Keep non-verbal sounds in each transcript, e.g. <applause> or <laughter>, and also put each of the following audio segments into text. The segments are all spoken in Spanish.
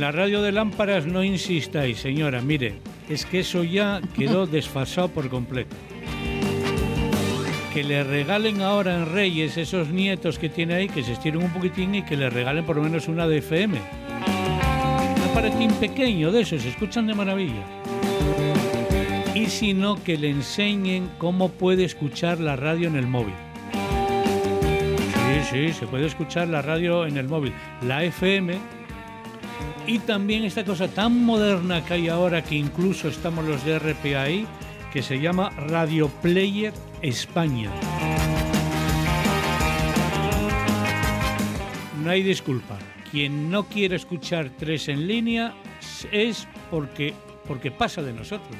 En la radio de lámparas no insistáis, señora. Mire, es que eso ya quedó <laughs> desfasado por completo. Que le regalen ahora en Reyes esos nietos que tiene ahí, que se estiren un poquitín y que le regalen por lo menos una de FM. Un aparatín pequeño de esos, se escuchan de maravilla. Y si no, que le enseñen cómo puede escuchar la radio en el móvil. Sí, sí, se puede escuchar la radio en el móvil. La FM y también esta cosa tan moderna que hay ahora que incluso estamos los de que se llama Radio Player España. No hay disculpa. Quien no quiere escuchar tres en línea es porque, porque pasa de nosotros.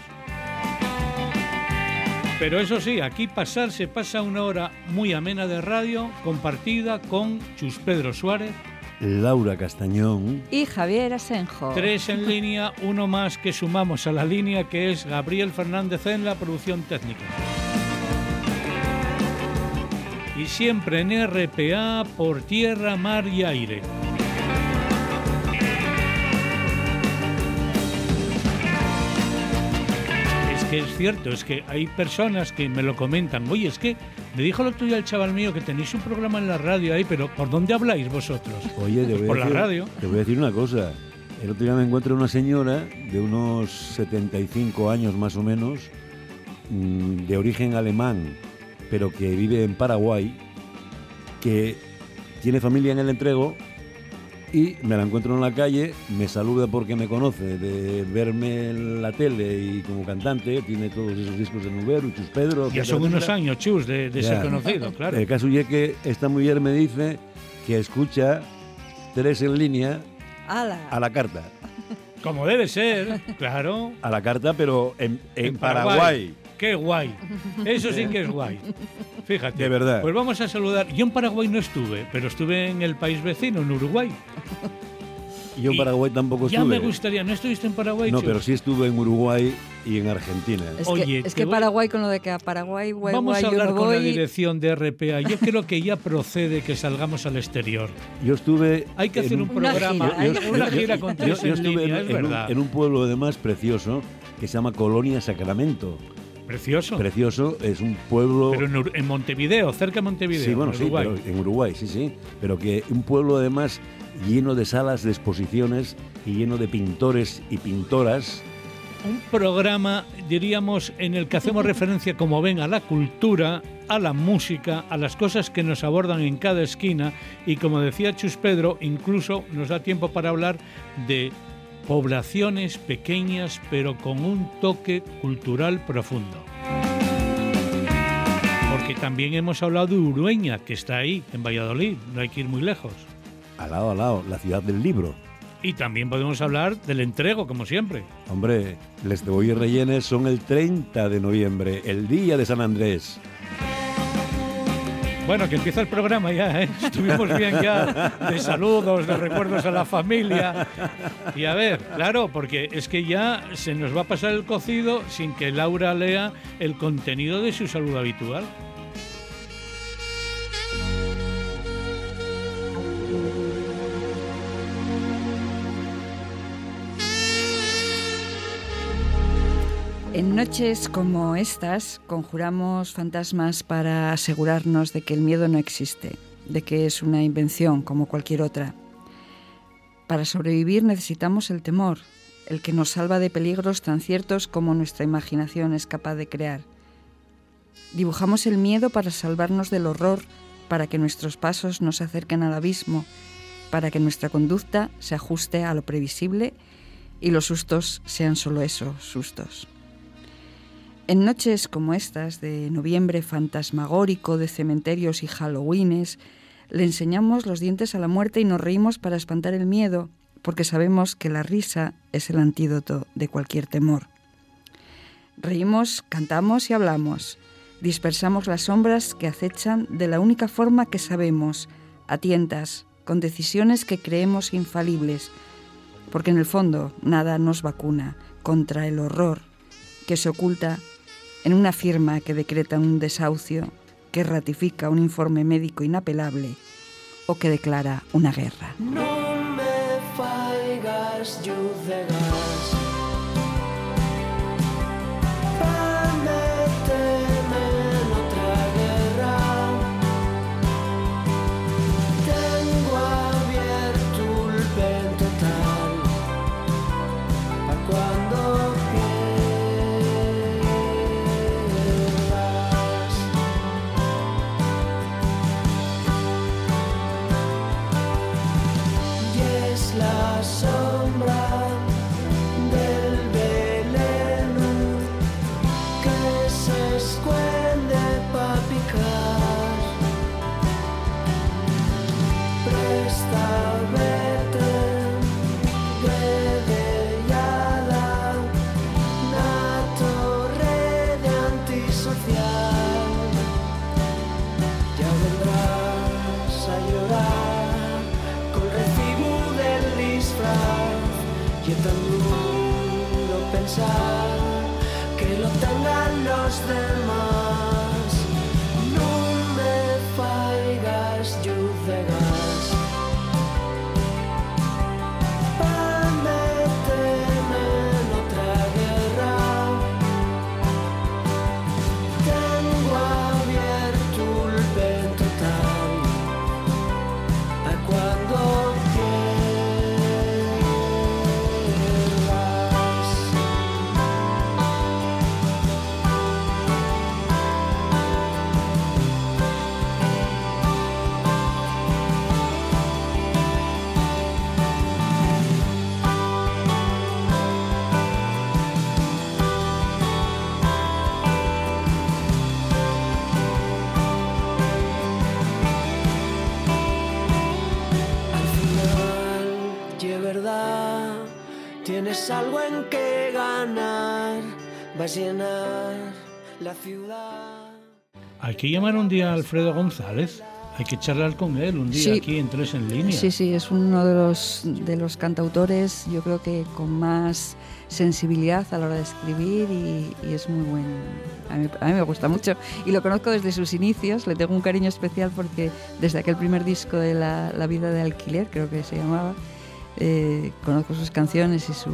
Pero eso sí, aquí pasar se pasa una hora muy amena de radio compartida con Chus Pedro Suárez, Laura Castañón y Javier Asenjo. Tres en línea, uno más que sumamos a la línea que es Gabriel Fernández en la producción técnica. Y siempre en RPA por tierra, mar y aire. Es que es cierto, es que hay personas que me lo comentan. Oye, es que me dijo el otro día el chaval mío que tenéis un programa en la radio ahí, pero ¿por dónde habláis vosotros? Oye, te voy por a decir, la radio. Te voy a decir una cosa. El otro día me encuentro una señora de unos 75 años más o menos, mm, de origen alemán, pero que vive en Paraguay, que tiene familia en el entrego y me la encuentro en la calle, me saluda porque me conoce de verme en la tele y como cantante, tiene todos esos discos de Nubero, Chus Pedro. Ya son unos años, chus, de, de ser conocido, claro. El caso es que esta mujer me dice que escucha tres en línea ¡Hala! a la carta. Como debe ser, claro. A la carta, pero en, en En Paraguay. Qué guay. Eso sí que es guay. Fíjate. De verdad. Pues vamos a saludar. Yo en Paraguay no estuve, pero estuve en el país vecino, en Uruguay. Y yo en Paraguay tampoco Ya estuve. me gustaría. ¿No estuviste en Paraguay? No, Chus? pero sí estuve en Uruguay y en Argentina. Es Oye, que, es te que voy- Paraguay, con lo de que a Paraguay, guay, Vamos guay, a yo hablar no con la dirección de RPA. Yo creo que ya procede que salgamos al exterior. Yo estuve. Hay que hacer un Una programa, una gira con Yo, tres yo en estuve línea, en, es en un, en un pueblo además precioso que se llama Colonia Sacramento. Precioso. Precioso, es un pueblo. Pero en, Ur- en Montevideo, cerca de Montevideo. Sí, bueno, en sí, Uruguay. pero en Uruguay, sí, sí. Pero que un pueblo además lleno de salas de exposiciones y lleno de pintores y pintoras. Un programa, diríamos, en el que hacemos <laughs> referencia, como ven, a la cultura, a la música, a las cosas que nos abordan en cada esquina y, como decía Chus Pedro, incluso nos da tiempo para hablar de poblaciones pequeñas pero con un toque cultural profundo. Porque también hemos hablado de Urueña, que está ahí, en Valladolid, no hay que ir muy lejos. Al lado, al lado, la ciudad del libro. Y también podemos hablar del entrego, como siempre. Hombre, les cebollas rellenes son el 30 de noviembre, el día de San Andrés. Bueno, que empieza el programa ya, ¿eh? <laughs> Estuvimos bien ya de saludos, de recuerdos a la familia. Y a ver, claro, porque es que ya se nos va a pasar el cocido sin que Laura lea el contenido de su saludo habitual. En noches como estas conjuramos fantasmas para asegurarnos de que el miedo no existe, de que es una invención como cualquier otra. Para sobrevivir necesitamos el temor, el que nos salva de peligros tan ciertos como nuestra imaginación es capaz de crear. Dibujamos el miedo para salvarnos del horror, para que nuestros pasos no se acerquen al abismo, para que nuestra conducta se ajuste a lo previsible y los sustos sean solo eso, sustos. En noches como estas de noviembre fantasmagórico de cementerios y halloweenes, le enseñamos los dientes a la muerte y nos reímos para espantar el miedo, porque sabemos que la risa es el antídoto de cualquier temor. Reímos, cantamos y hablamos. Dispersamos las sombras que acechan de la única forma que sabemos, a tientas, con decisiones que creemos infalibles, porque en el fondo nada nos vacuna contra el horror que se oculta en una firma que decreta un desahucio, que ratifica un informe médico inapelable o que declara una guerra. Va a llenar la ciudad. Hay que llamar un día a Alfredo González. Hay que charlar con él un día aquí en Tres en Línea. Sí, sí, es uno de los, de los cantautores, yo creo que con más sensibilidad a la hora de escribir y, es muy bueno. A mí, a mí, me gusta mucho y lo conozco desde sus inicios, le tengo un cariño especial porque desde aquel primer disco de La, la vida de alquiler, creo que se llamaba, eh, conozco sus canciones y, su,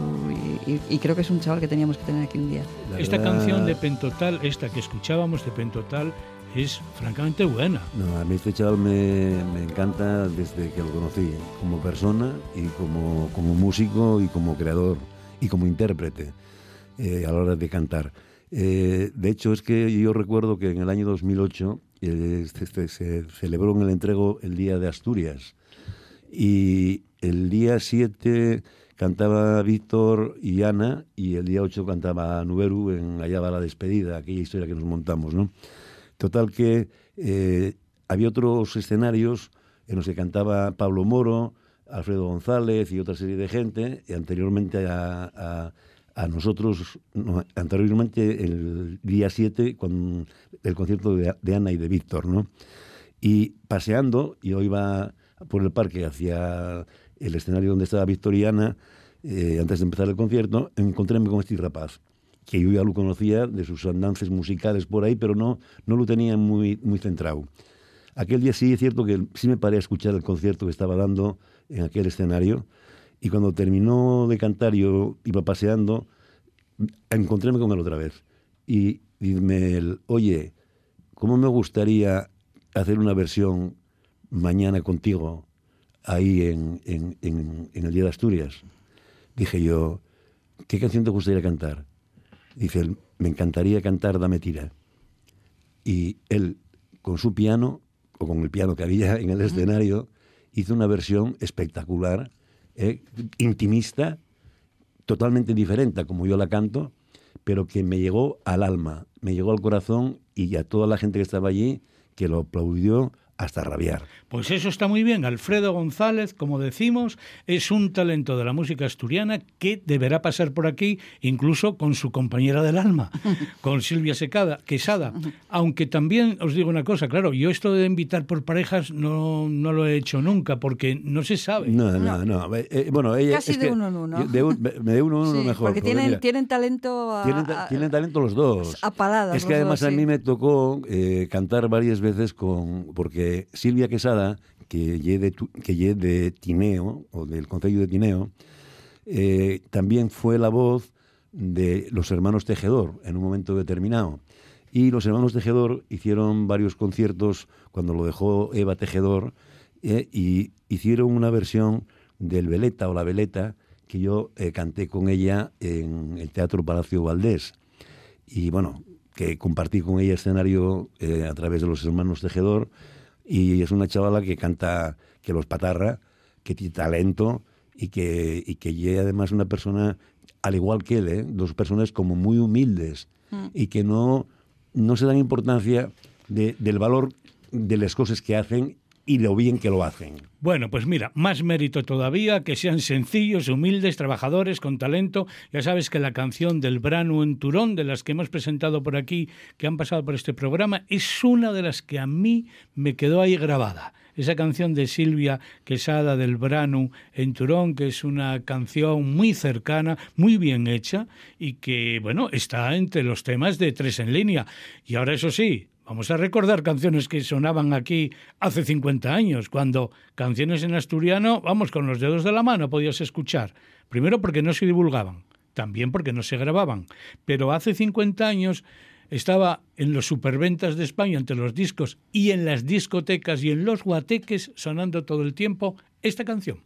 y, creo que es un chaval que teníamos que tener aquí un día. esta canción de Pentotal, esta que escuchábamos de Pentotal, es francamente buena. No, a mí este chaval me, me encanta desde que lo conocí, como persona y como, como músico y como creador y como intérprete eh, a la hora de cantar. Eh, de hecho, es que yo recuerdo que en el año 2008 este, este, se celebró en el entrego el Día de Asturias y el día 7 cantaba Víctor y Ana y el día 8 cantaba Nuberu en Allá va la despedida, aquella historia que nos montamos, ¿no? Total que eh, había otros escenarios en los que cantaba Pablo Moro, Alfredo González y otra serie de gente, y anteriormente a, nosotros, anteriormente el día 7, con el concierto de, de Ana y de Víctor, ¿no? Y paseando, yo iba por el parque hacia el escenario donde estaba Victoriana, eh, antes de empezar el concierto, encontréme con este rapaz, que yo ya lo conocía de sus andanzas musicales por ahí, pero no, no lo tenía muy, muy centrado. Aquel día sí es cierto que sí me paré a escuchar el concierto que estaba dando en aquel escenario, y cuando terminó de cantar yo iba paseando, encontréme con él otra vez. Y dime, oye, ¿cómo me gustaría hacer una versión mañana contigo ahí en, el Día de Asturias. Dije yo, ¿qué canción te gustaría cantar? Dice él, me encantaría cantar Dame Tira. Y él, con su piano, o con el piano que había en el escenario, hizo una versión espectacular, eh, intimista, totalmente diferente a como yo la canto, pero que me llegó al alma, me llegó al corazón y a toda la gente que estaba allí, que lo aplaudió hasta rabiar. Pues eso está muy bien. Alfredo González, como decimos, es un talento de la música asturiana que deberá pasar por aquí, incluso con su compañera del alma, <laughs> con Silvia Secada, Quesada. Aunque también os digo una cosa, claro, yo esto de invitar por parejas no, no lo he hecho nunca, porque no se sabe. No, no, no. Eh, eh, bueno, ella, Casi de uno en uno. De, de uno en uno mejor. Porque, tienen, tienen talento. tienen, talento los dos. A paladas. Es que además a mí me tocó eh, cantar varias veces con. Porque Silvia Quesada que lle de, que de Tineo, o del Concello de Tineo, eh, también fue la voz de los hermanos Tejedor en un momento determinado. Y los hermanos Tejedor hicieron varios conciertos cuando lo dejó Eva Tejedor eh, y hicieron una versión del Veleta o la Veleta que yo eh, canté con ella en el Teatro Palacio Valdés. Y bueno, que compartí con ella escenario a través de los hermanos Tejedor. Y es una chavala que canta que los patarra, que tiene talento y que, y que además una persona, al igual que él, ¿eh? dos personas como muy humildes mm. y que no, no se dan importancia del valor de las cosas que hacen y lo bien que lo hacen. Bueno, pues mira, más mérito todavía, que sean sencillos, humildes, trabajadores, con talento. Ya sabes que la canción del Brano en Turón, de las que hemos presentado por aquí, que han pasado por este programa, es una de las que a mí me quedó ahí grabada esa canción de Silvia Quesada del Branu en Turón, que es una canción muy cercana, muy bien hecha y que, bueno, está entre los temas de Tres en línea. Y ahora, eso sí, Vamos a recordar canciones que sonaban aquí hace 50 años, cuando canciones en asturiano, vamos, con los dedos de la mano podías escuchar. Primero porque no se divulgaban, también porque no se grababan. Pero hace 50 años estaba en los superventas de España entre los discos y en las discotecas y en los guateques sonando todo el tiempo esta canción.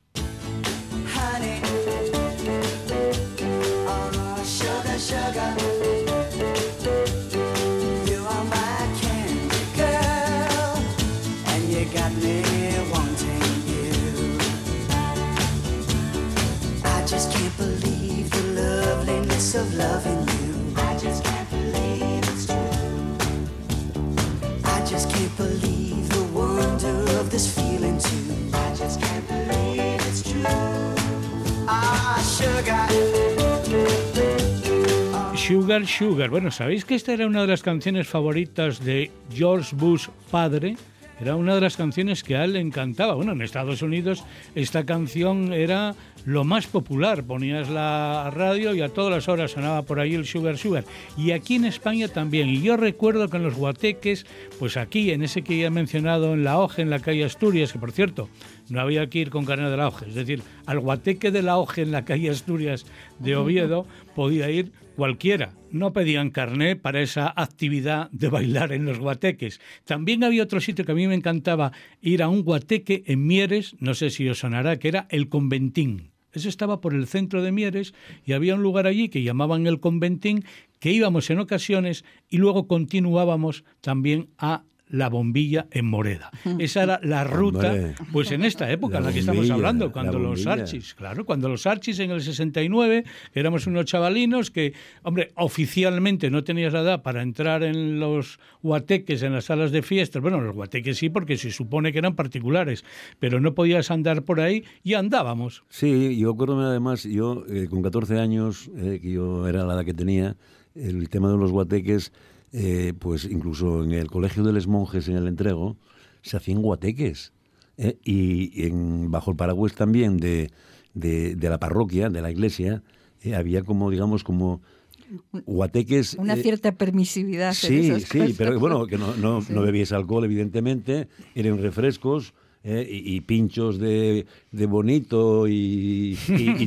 Sugar, Sugar. Bueno, ¿sabéis que esta era una de las canciones favoritas de George Bush padre? Era una de las canciones que a él le encantaba. Bueno, en Estados Unidos esta canción era lo más popular. Ponías la radio y a todas las horas sonaba por ahí el Sugar Sugar. Y aquí en España también. Y yo recuerdo que en los guateques, pues aquí, en ese que ya he mencionado, en La Hoja, en la calle Asturias, que por cierto, no había que ir con carne de la Hoja. Es decir, al guateque de La Hoja en la calle Asturias de Oviedo podía ir cualquiera. No pedían carné para esa actividad de bailar en los guateques. También había otro sitio que a mí me encantaba ir a un guateque en Mieres, no sé si os sonará, que era el Conventín. Eso estaba por el centro de Mieres y había un lugar allí que llamaban el Conventín, que íbamos en ocasiones y luego continuábamos también a la bombilla en Moreda. Esa era la ruta, pues en esta época en la que estamos hablando, cuando los Archis, claro, cuando los Archis en el 69 éramos unos chavalinos que, hombre, oficialmente no tenías la edad para entrar en los guateques, en las salas de fiestas. Bueno, los guateques sí, porque se supone que eran particulares, pero no podías andar por ahí y andábamos. Sí, yo acuerdo además, yo eh, con 14 años, eh, que yo era la edad que tenía, el tema de los guateques eh, pues incluso en el Colegio de los Monjes, en el Entrego, se hacían guateques. ¿eh? Y en, bajo el paraguas también de, de, la parroquia, de la iglesia, eh, había como, digamos, como guateques... Una cierta permisividad. Sí, sí, pero bueno, que no, no, <laughs> no bebías alcohol, evidentemente, eran refrescos, y, pinchos de, de bonito y,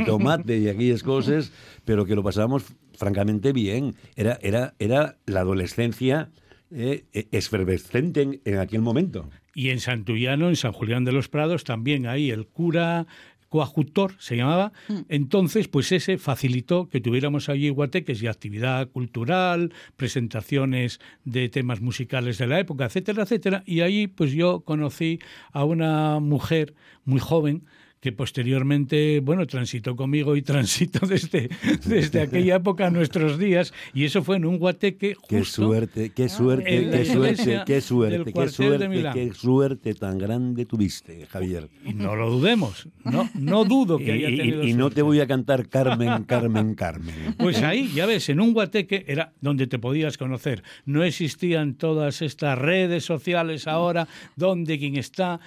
tomate y aquellas cosas, pero que lo pasábamos francamente bien. Era, era, era la adolescencia eh, eh en, aquel momento. Y en Santullano, en San Julián de los Prados, también ahí el cura coajutor se llamaba. Mm. Entonces, pues ese facilitó que tuviéramos allí guateques y actividad cultural, presentaciones de temas musicales de la época, etcétera, etcétera. Y ahí, pues yo conocí a una mujer muy joven que posteriormente, bueno, transitó conmigo y <laughs> transito desde, desde aquella época a nuestros días, y eso fue en un guateque justo Qué suerte, qué suerte, qué suerte, qué suerte, qué suerte, qué suerte tan grande tuviste, Javier. Y no lo dudemos, no, no dudo que haya tenido Y, no te voy a cantar Carmen, Carmen, Carmen. Pues ahí, ya ves, en un guateque era donde te podías conocer. No existían todas estas redes sociales ahora, donde quien está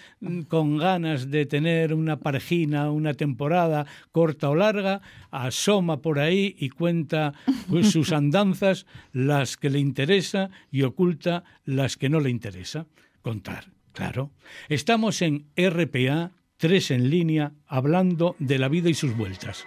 con ganas de tener una pareja una temporada corta o larga, asoma por ahí y cuenta pues, <laughs> sus andanzas, las que le interesa y oculta las que no le interesa contar. Claro. Estamos en RPA, tres en línea, hablando de la vida y sus vueltas.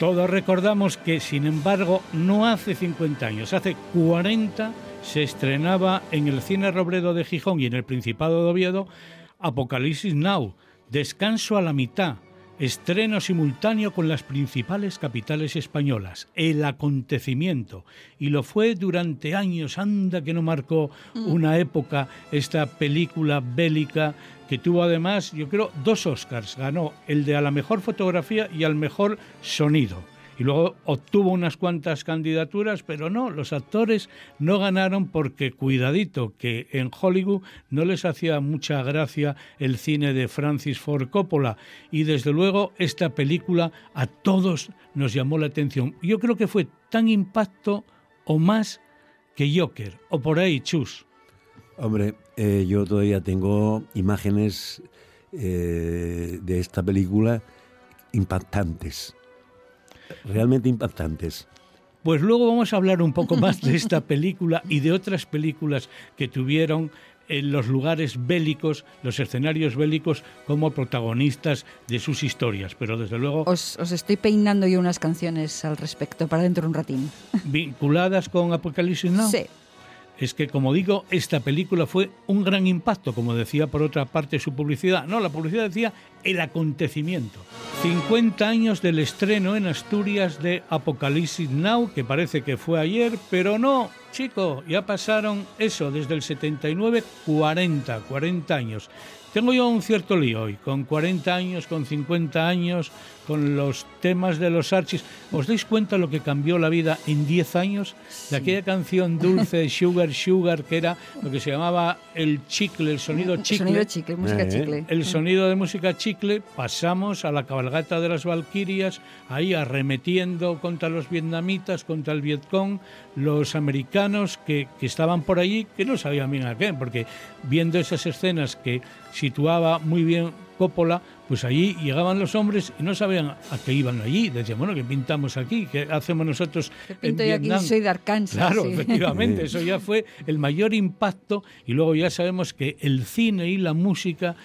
Todos recordamos que, sin embargo, no hace 50 años, hace 40 se estrenaba en el Cine Robledo de Gijón y en el Principado de Oviedo Apocalipsis Now, Descanso a la mitad, estreno simultáneo con las principales capitales españolas, el acontecimiento. Y lo fue durante años, anda que no marcó mm. una época esta película bélica que tuvo además, yo creo, dos Oscars. Ganó el de a la mejor fotografía y al mejor sonido y luego obtuvo unas cuantas candidaturas, pero no, los actores no ganaron porque, cuidadito, que en Hollywood no les hacía mucha gracia el cine de Francis Ford Coppola y desde luego esta película a todos nos llamó la atención. Yo creo que fue tan impacto o más que Joker, o por ahí, Chus. Hombre, eh, yo todavía tengo imágenes eh, de esta película impactantes realmente impactantes. Pues luego vamos a hablar un poco más de esta película y de otras películas que tuvieron en los lugares bélicos, los escenarios bélicos, como protagonistas de sus historias. Pero desde luego. Os, estoy peinando yo unas canciones al respecto para dentro de un ratín. ¿Vinculadas con Apocalipsis Now? Sí es que, como digo, esta película fue un gran impacto, como decía por otra parte su publicidad. No, la publicidad decía el acontecimiento. 50 años del estreno en Asturias de Apocalipsis Now, que parece que fue ayer, pero no, chico, ya pasaron eso, desde el 79, 40, 40 años. Tengo yo un cierto lío hoy, con 40 años, con 50 años, con los temas de los archis. ¿Os dais cuenta lo que cambió la vida en 10 años? De aquella canción dulce, <laughs> Sugar, Sugar, que era lo que se llamaba el chicle, el sonido chicle. El sonido chicle, música eh. chicle. El sonido de música chicle, pasamos a la cabalgata de las Valquirias, ahí arremetiendo contra los vietnamitas, contra el Vietcong, los americanos que, que estaban por allí, que no sabían bien a qué, porque viendo esas escenas que situaba muy bien Coppola, pues allí llegaban los hombres y no sabían a qué iban allí. Decían, bueno, ¿qué pintamos aquí? ¿Qué hacemos nosotros en Vietnam? Aquí? Soy de Arkansas. Claro, efectivamente, eso ya fue el mayor impacto y luego ya sabemos que el cine y la música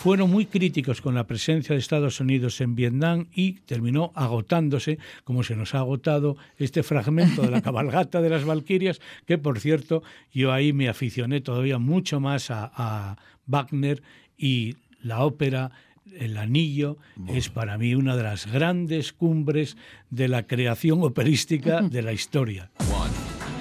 fueron muy críticos con la presencia de Estados Unidos en Vietnam y terminó agotándose, como se nos ha agotado este fragmento de la <laughs> cabalgata de las Valquirias, que por cierto yo ahí me aficioné todavía mucho más a, a Wagner y la ópera El Anillo es para mí una de las grandes cumbres de la creación operística <laughs> de la historia.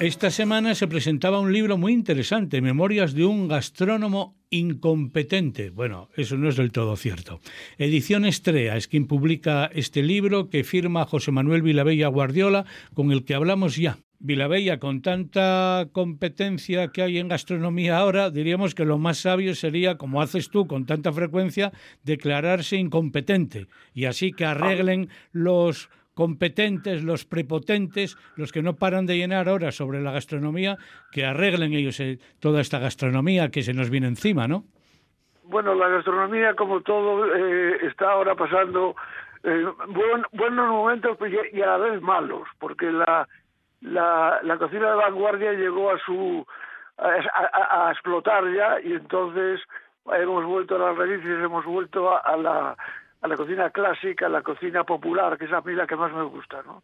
Esta semana se presentaba un libro muy interesante, Memorias de un gastrónomo incompetente. Bueno, eso no es del todo cierto. Edición Estrella es quien publica este libro que firma José Manuel Vilabella Guardiola, con el que hablamos ya Vilabella, con tanta competencia que hay en gastronomía ahora, diríamos que lo más sabio sería, como haces tú con tanta frecuencia, declararse incompetente y así que arreglen los competentes, los prepotentes, los que no paran de llenar horas sobre la gastronomía, que arreglen ellos eh, toda esta gastronomía que se nos viene encima, ¿no? Bueno, la gastronomía, como todo, eh, está ahora pasando eh, buenos momentos y a la vez malos, porque la la, cocina de vanguardia llegó a su a, a, explotar ya y entonces hemos vuelto a las raíces, hemos vuelto a, la, a la cocina clásica, a la cocina popular, que es a mí la que más me gusta, ¿no?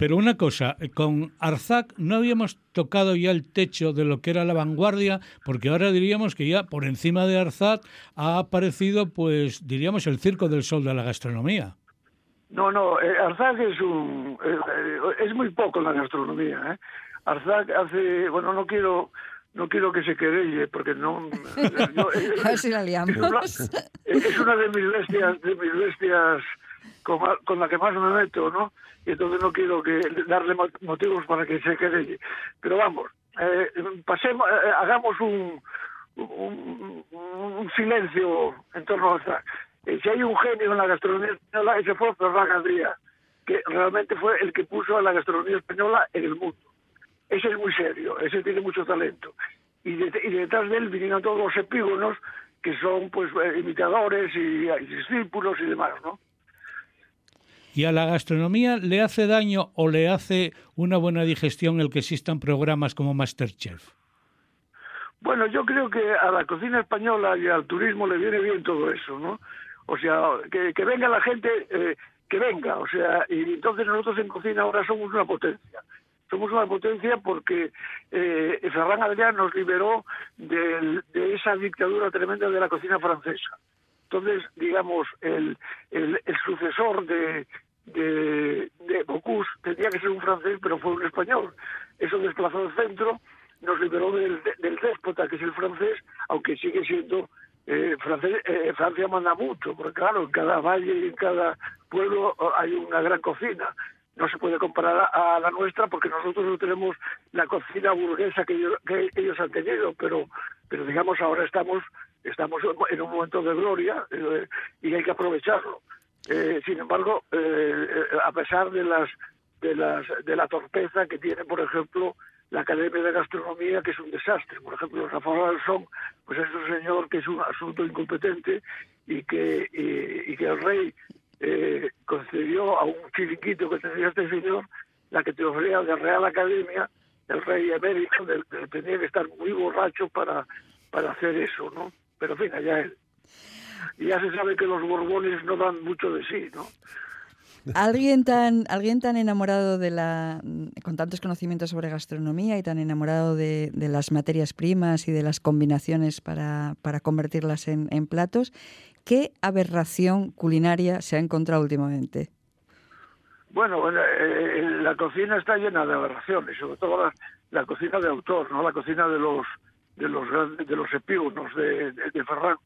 Pero una cosa, con Arzac no habíamos tocado ya el techo de lo que era la vanguardia, porque ahora diríamos que ya por encima de Arzac ha aparecido, pues diríamos, el circo del sol de la gastronomía. No, no, eh, Arzac es un eh, eh, es muy poco en la gastronomía. ¿eh? Arzac hace, bueno, no quiero no quiero que se quede porque no. <laughs> a ver si la liamos. Es una, de mis bestias, de mis bestias con, la que más me meto, ¿no? Y entonces no quiero que darle motivos para que se quede. Pero vamos, eh, pasemos, hagamos un, un, un, silencio en torno a. Eh, si hay un genio en la gastronomía española, ese fue Ferran Adrià, que realmente fue el que puso a la gastronomía española en el mundo. Ese es muy serio, ese tiene mucho talento. Y, detrás de él vinieron todos los epígonos, que son pues eh, imitadores y, y discípulos y demás, ¿no? ¿Y a la gastronomía le hace daño o le hace una buena digestión el que existan programas como Masterchef? Bueno, yo creo que a la cocina española y al turismo le viene bien todo eso, ¿no? O sea, que, venga la gente, eh, que venga, o sea, y entonces nosotros en cocina ahora somos una potencia. Somos una potencia porque eh, Ferran Adrià nos liberó de, esa dictadura tremenda de la cocina francesa. Entonces, digamos, el, el, sucesor de, de, de Bocuse tendría que ser un francés, pero fue un español. Eso desplazó el centro, nos liberó del, del déspota, que es el francés, aunque sigue siendo eh, eh, Francia manda mucho, porque claro, en cada valle y en cada pueblo oh, hay una gran cocina. No se puede comparar a, la nuestra porque nosotros no tenemos la cocina burguesa que ellos, han tenido, pero, pero digamos ahora estamos, estamos en un momento de gloria eh, y hay que aprovecharlo. sin embargo, a pesar de las de las de la torpeza que tiene, por ejemplo, la Academia de Gastronomía, que es un desastre. Por ejemplo, Rafael Alzón, pues es un señor que es un asunto incompetente y que, y, que el rey eh, concedió a un chiringuito que tenía este señor la que te ofrecía de Real Academia, el rey emérito, tenía que estar muy borracho para, para hacer eso, ¿no? Pero en fin, allá él. Ya se sabe que los borbones no dan mucho de sí, ¿no? Alguien tan, alguien tan enamorado de la, con tantos conocimientos sobre gastronomía y tan enamorado de, las materias primas y de las combinaciones para, para convertirlas en, platos, ¿qué aberración culinaria se ha encontrado últimamente? Bueno, eh, eh, la cocina está llena de aberraciones, sobre todo la, cocina de autor, no la cocina de los de los de los epígonos de, de Ferran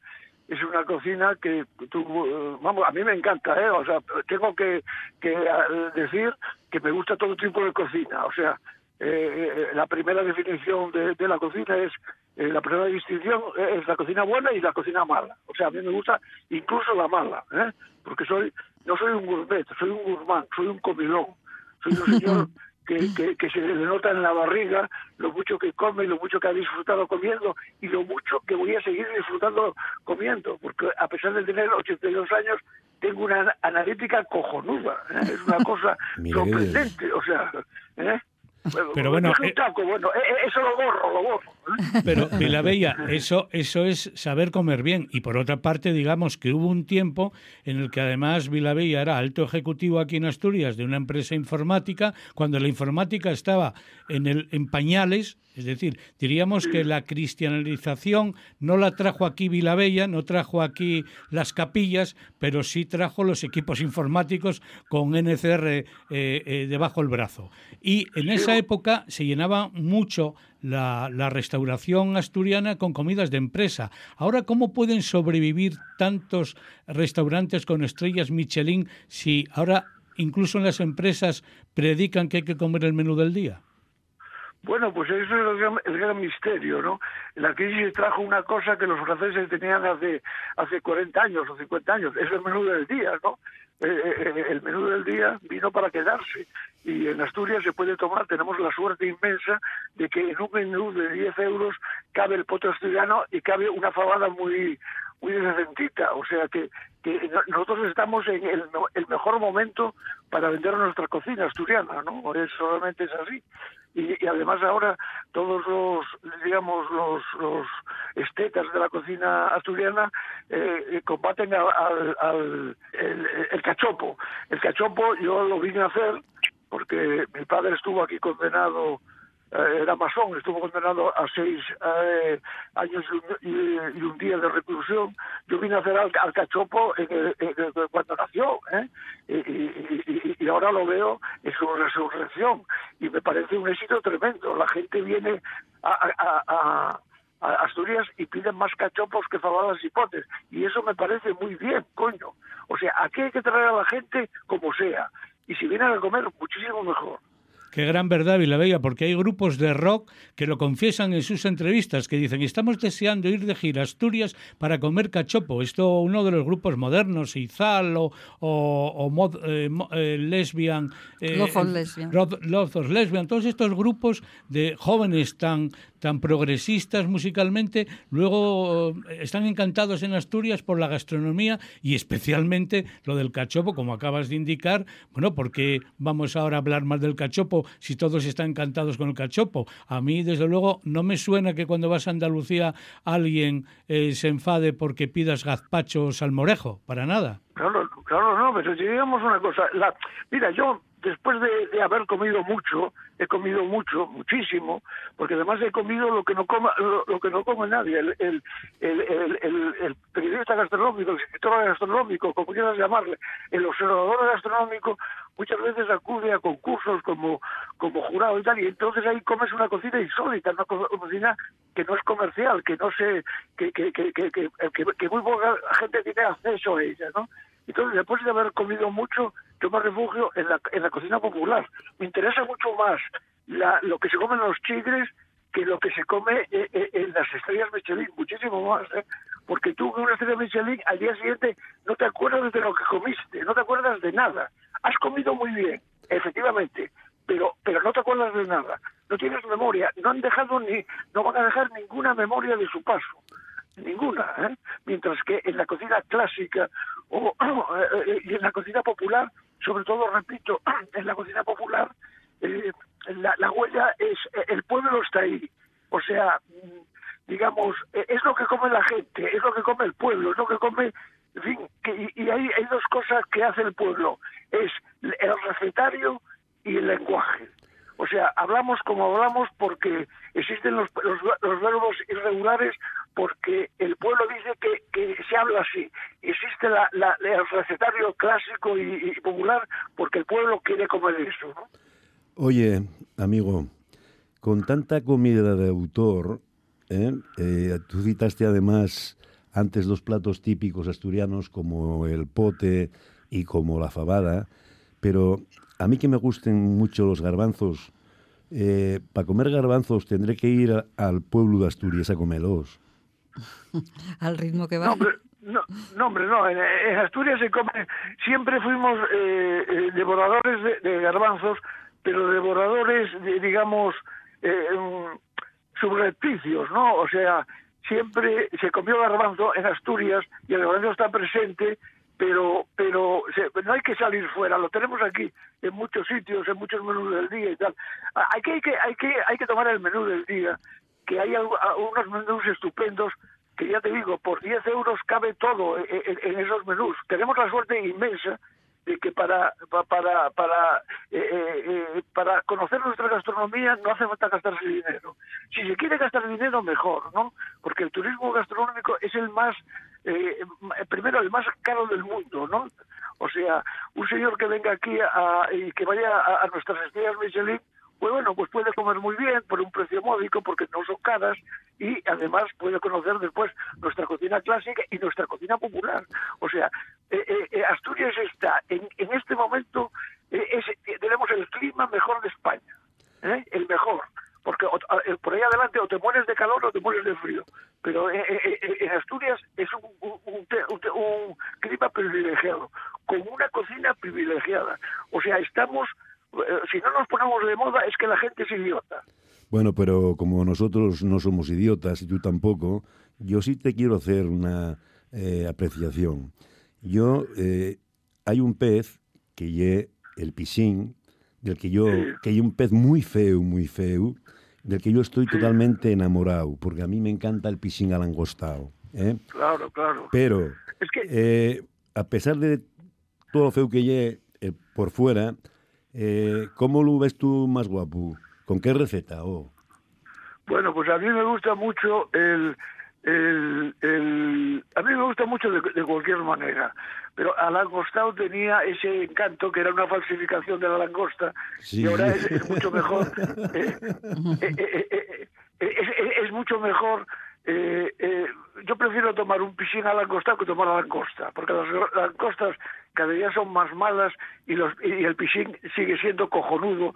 es una cocina que tú, vamos, a mí me encanta, ¿eh? O sea, tengo que, que eh, decir que me gusta todo tipo de cocina, o sea, eh, eh, la primera definición de, de la cocina es la primera distinción es la cocina buena y la cocina mala. O sea, a mí me gusta incluso la mala, ¿eh? porque soy no soy un gourmet, soy un gourmand, soy un comilón, soy un señor <laughs> que, que, se le nota en la barriga lo mucho que come y lo mucho que ha disfrutado comiendo y lo mucho que voy a seguir disfrutando comiendo, porque a pesar de tener 82 años, tengo una analítica cojonuda, ¿eh? es una cosa <laughs> sorprendente, o sea, ¿eh? Pero bueno, eh, bueno, eso lo borro, lo borro. Pero <laughs> Vilabella, eso, eso es saber comer bien. Y por otra parte, digamos que hubo un tiempo en el que además Vilabella era alto ejecutivo aquí en Asturias de una empresa informática, cuando la informática estaba en, el, en pañales, es decir, diríamos que la cristianización no la trajo aquí Vilabella, no trajo aquí las capillas, pero sí trajo los equipos informáticos con NCR eh, eh, debajo del brazo. Y en esa época se llenaba mucho la, restauración asturiana con comidas de empresa. Ahora, ¿cómo pueden sobrevivir tantos restaurantes con estrellas Michelin si ahora incluso en las empresas predican que hay que comer el menú del día? Bueno, pues eso es el gran, misterio, ¿no? La crisis trajo una cosa que los franceses tenían hace, hace 40 años o 50 años, es el menú del día, ¿no? Eh, eh, eh, el menú del día vino para quedarse y en Asturias se puede tomar, tenemos la suerte inmensa de que en un menú de 10 euros cabe el poto asturiano y cabe una fabada muy muy decentita, o sea que, nosotros estamos en el, el, mejor momento para vender nuestra cocina asturiana, ¿no? Es, solamente es así. Y, y, además ahora todos los, digamos, los, los estetas de la cocina asturiana eh, combaten al, el, cachopo. El cachopo yo lo vine a hacer porque mi padre estuvo aquí condenado era masón, estuvo condenado a seis eh, años y, un día de reclusión. Yo vine a hacer al, cachopo cuando nació, ¿eh? y, y, ahora lo veo en su resurrección, y me parece un éxito tremendo. La gente viene a, Asturias y piden más cachopos que fabadas y potes, y eso me parece muy bien, coño. O sea, aquí hay que traer a la gente como sea, y si vienen a comer, muchísimo mejor. Qué gran verdad, Villavella, porque hay grupos de rock que lo confiesan en sus entrevistas, que dicen, estamos deseando ir de gira a Asturias para comer cachopo. Esto uno de los grupos modernos, Izal o, o, eh, eh, Lesbian, eh, Love of Lesbian. Love of Lesbian, todos estos grupos de jóvenes tan tan progresistas musicalmente, luego eh, están encantados en Asturias por la gastronomía y especialmente lo del cachopo, como acabas de indicar. Bueno, porque vamos ahora a hablar más del cachopo si todos están encantados con el cachopo? A mí, desde luego, no me suena que cuando vas a Andalucía alguien eh, se enfade porque pidas gazpacho o salmorejo, para nada. Claro, claro, no, pero si digamos una cosa, la, mira, yo después de, haber comido mucho, he comido mucho, muchísimo, porque además he comido lo que no coma, lo, que no come nadie, el, periodista gastronómico, el escritor gastronómico, como quieras llamarle, el observador gastronómico, muchas veces acude a concursos como, como jurado y tal, y entonces ahí comes una cocina insólita, una cocina que no es comercial, que no sé, que, que, que, que, que muy poca gente tiene acceso a ella, ¿no? Entonces, después de haber comido mucho, yo me refugio en la, en la cocina popular. Me interesa mucho más la, lo que se comen los chigres que lo que se come eh, eh, en las estrellas Michelin, muchísimo más, ¿eh? porque tú con una estrella Michelin al día siguiente no te acuerdas de lo que comiste, no te acuerdas de nada. Has comido muy bien, efectivamente, pero pero no te acuerdas de nada, no tienes memoria, no han dejado ni, no van a dejar ninguna memoria de su paso ninguna, ¿eh? mientras que en la cocina clásica o <clears throat> eh, y en la cocina popular, sobre todo, repito, <clears throat> en la cocina popular, eh, la, la, huella es, el pueblo está ahí, o sea, mm, digamos, es lo que come la gente, es lo que come el pueblo, es lo que come, fin, y, hay, hay dos cosas que hace el pueblo, es el recetario y el lenguaje. O sea, hablamos como hablamos porque existen los, los, verbos irregulares porque el pueblo dice que, se habla así. Existe la, la, el recetario clásico y, popular porque el pueblo quiere comer eso. ¿no? Oye, amigo, con tanta comida de autor, ¿eh? Eh, tú citaste además antes dos platos típicos asturianos como el pote y como la fabada, pero a mí que me gusten mucho los garbanzos, eh, para comer garbanzos tendré que ir al pueblo de Asturias a comerlos. <laughs> al ritmo que va. No, no, hombre, no. En, Asturias se come. Siempre fuimos eh, eh, devoradores de, garbanzos, pero devoradores, de, digamos, eh, subrepticios, ¿no? O sea, siempre se comió garbanzo en Asturias y el garbanzo está presente pero pero no hay que salir fuera lo tenemos aquí en muchos sitios en muchos menús del día y tal. Hay que hay que hay que hay que tomar el menú del día que hay unos menús estupendos que ya te digo por 10 euros cabe todo en, esos menús. Tenemos la suerte inmensa de que para para para eh, eh, eh, para conocer nuestra gastronomía no hace falta gastarse dinero. Si se quiere gastar dinero mejor no porque el turismo gastronómico es el más eh, primero el más caro del mundo, ¿no? O sea, un señor que venga aquí a, y que vaya a, nuestras estrellas Michelin, pues bueno, pues puede comer muy bien por un precio módico porque no son caras y además puede conocer después nuestra cocina clásica y nuestra cocina popular. O sea, eh, eh, Asturias está en, en este momento, es, tenemos el clima mejor de España, el mejor porque eh, por ahí adelante o te mueres de calor o te mueres de frío. Pero eh, eh, en Asturias es un, un, clima privilegiado, con una cocina privilegiada. O sea, estamos, si no nos ponemos de moda es que la gente es idiota. Bueno, pero como nosotros no somos idiotas y tú tampoco, yo sí te quiero hacer una apreciación. Yo, hay un pez que lle el pisín, del que yo, que hay un pez muy feo, muy feo, del que yo estoy totalmente enamorado, porque a mí me encanta el piscín alangostado. ¿eh? Claro, claro. Pero, eh, a pesar de todo lo feo que lleve eh, por fuera, eh, ¿cómo lo ves tú más guapo? ¿Con qué receta? Oh? Bueno, pues a mí me gusta mucho el, el, el, a mí me gusta mucho de, cualquier manera, pero al langostado tenía ese encanto que era una falsificación de la langosta y ahora es, mucho mejor. Eh, <laughs> eh, eh, es, mucho mejor. Yo prefiero tomar un piscina a langosta que tomar la langosta, porque las langostas cada día son más malas y, los, y el piscín sigue siendo cojonudo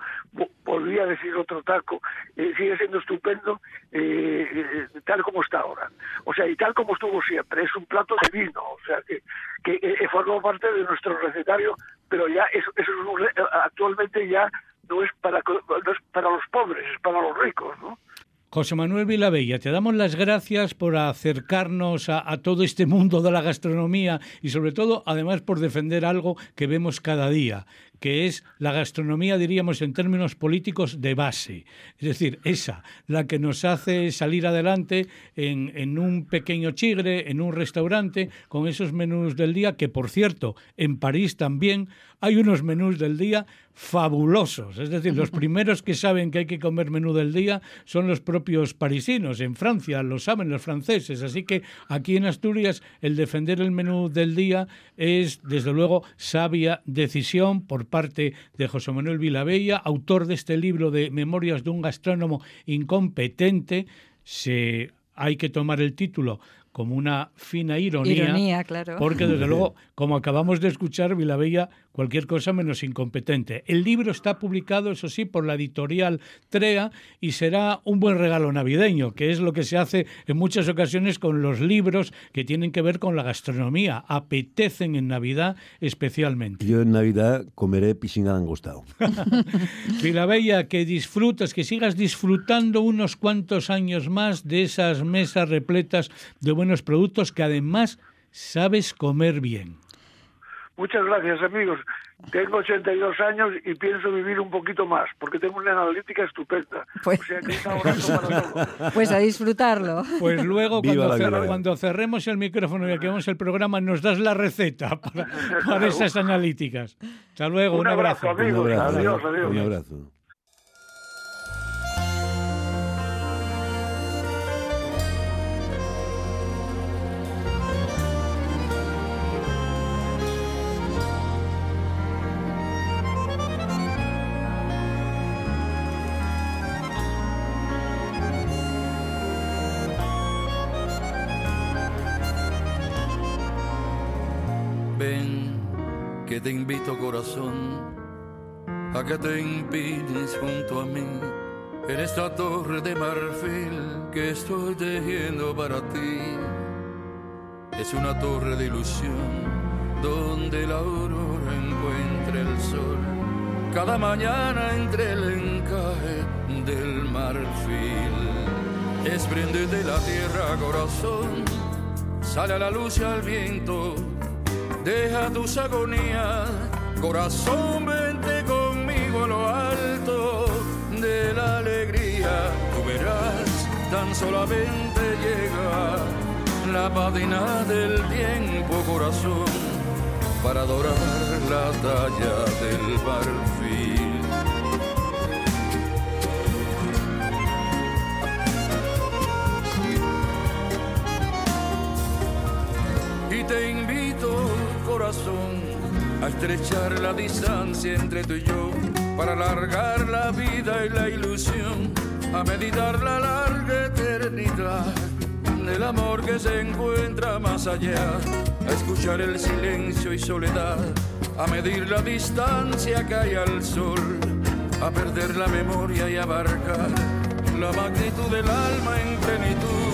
volví a decir otro taco, eh, sigue siendo estupendo eh, tal como está ahora. O sea, y tal como estuvo siempre, es un plato de vino, o sea, que, que formó parte de nuestro recetario, pero ya eso, eso actualmente ya no es para no es para los pobres, es para los ricos, ¿no? José Manuel Vilabella, te damos las gracias por acercarnos a, todo este mundo de la gastronomía y sobre todo, además, por defender algo que vemos cada día, que es la gastronomía, diríamos, en términos políticos de base. Es decir, esa, la que nos hace salir adelante en, en un pequeño chigre, en un restaurante, con esos menús del día, que por cierto, en París también hay unos menús del día fabulosos. Es decir, los primeros que saben que hay que comer menú del día son los propios parisinos. En Francia lo saben los franceses. Así que aquí en Asturias el defender el menú del día es, desde luego, sabia decisión por parte de José Manuel Vilabella, autor de este libro de Memorias de un gastrónomo incompetente. Se hay que tomar el título como una fina ironía, claro. porque desde luego, como acabamos de escuchar, Vilabella cualquier cosa menos incompetente. El libro está publicado, eso sí, por la editorial TREA y será un buen regalo navideño, que es lo que se hace en muchas ocasiones con los libros que tienen que ver con la gastronomía. Apetecen en Navidad especialmente. Yo en Navidad comeré piscina de angostado. <laughs> Vilabella, que disfrutas, que sigas disfrutando unos cuantos años más de esas mesas repletas de buenos productos que además sabes comer bien. Muchas gracias, amigos. Tengo 82 años y pienso vivir un poquito más, porque tengo una analítica estupenda. Pues, <laughs> pues a disfrutarlo. Pues luego, cuando, cerremos el micrófono y acabemos el programa, nos das la receta para, <laughs> esas analíticas. Hasta luego, un, abrazo. Amigos. Adiós, adiós. Un abrazo. Te invito corazón a que te impines junto a mí en esta torre de marfil que estoy tejiendo para ti. Es una torre de ilusión donde la aurora encuentre el sol. Cada mañana entre el encaje del marfil. Desprende la tierra, corazón, sale a la luz y al viento deja tus agonías, corazón, vente conmigo a lo alto de la alegría. Tú verás, tan solamente llega la padina del tiempo, corazón, para adorar la talla del marfil. Y te a estrechar la distancia entre tú y yo, para alargar la vida y la ilusión, a meditar la larga eternidad del amor que se encuentra más allá, a escuchar el silencio y soledad, a medir la distancia que hay al sol, a perder la memoria y abarcar la magnitud del alma en plenitud.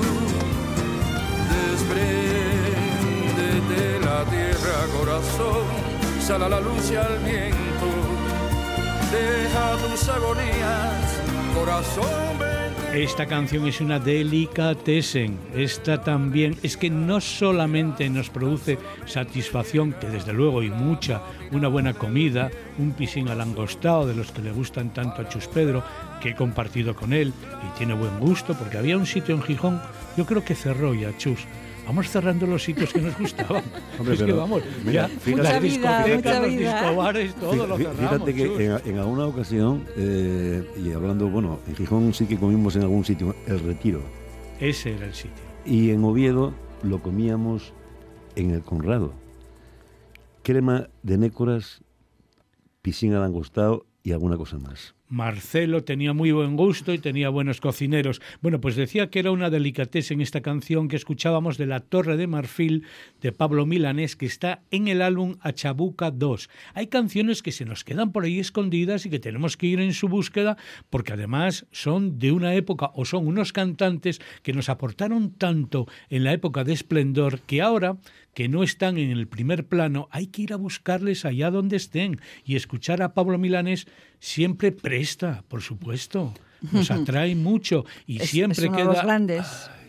Despre de la tierra, corazón, sal a la luz y al viento. Deja tus agonías, corazón. Esta canción es una delicatessen. Esta también es que no solamente nos produce satisfacción, que desde luego y mucha, una buena comida, un pisín al angostado de los que le gustan tanto a Chus Pedro, que he compartido con él y tiene buen gusto, porque había un sitio en Gijón, yo creo que cerró ya Chus, vamos cerrando los sitios que nos gustaban. <laughs> es que vamos, ya fíjate, las discotecas, los discobares, todo lo cerramos. Fíjate que en, alguna ocasión, eh, y hablando, bueno, en Gijón sí que comimos en algún sitio, el Retiro. Ese era el sitio. Y en Oviedo lo comíamos en el Conrado. Crema de nécoras, piscina de angostado y alguna cosa más. Marcelo tenía muy buen gusto y tenía buenos cocineros. Bueno, pues decía que era una delicatez en esta canción que escuchábamos de La Torre de Marfil de Pablo Milanés, que está en el álbum Achabuca 2. Hay canciones que se nos quedan por ahí escondidas y que tenemos que ir en su búsqueda porque además son de una época o son unos cantantes que nos aportaron tanto en la época de esplendor que ahora que no están en el primer plano, hay que ir a buscarles allá donde estén y escuchar a Pablo Milanés siempre presta, por supuesto. Nos <laughs> atrae mucho y siempre queda grandes.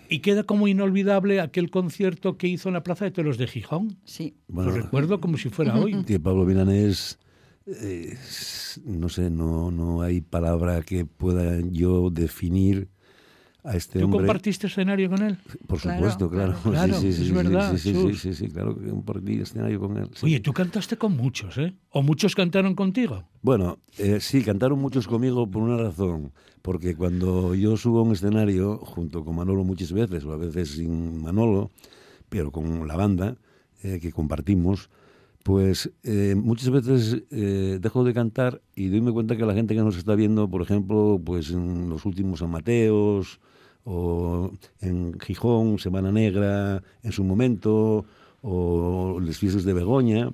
Y queda como inolvidable aquel concierto que hizo en la Plaza de Toros de Gijón. Sí. Lo recuerdo como si fuera hoy. Que Pablo Milanés eh, no sé, no, no hay palabra que pueda yo definir este ¿Tú compartiste escenario con él? Por supuesto, claro. claro. sí, sí, es sí, verdad. Sí, sí, sí, sí, claro que compartí escenario con él. Oye, tú cantaste con muchos, ¿eh? ¿O muchos cantaron contigo? Bueno, eh, sí, cantaron muchos conmigo por una razón. Porque cuando yo subo a un escenario, junto con Manolo muchas veces, o a veces sin Manolo, pero con la banda eh, que compartimos, pues eh, muchas veces eh, dejo de cantar y doyme cuenta que la gente que nos está viendo, por ejemplo, pues en los últimos San Mateos, o en Gijón, Semana Negra, en su momento, o Les Fiestas de Begoña,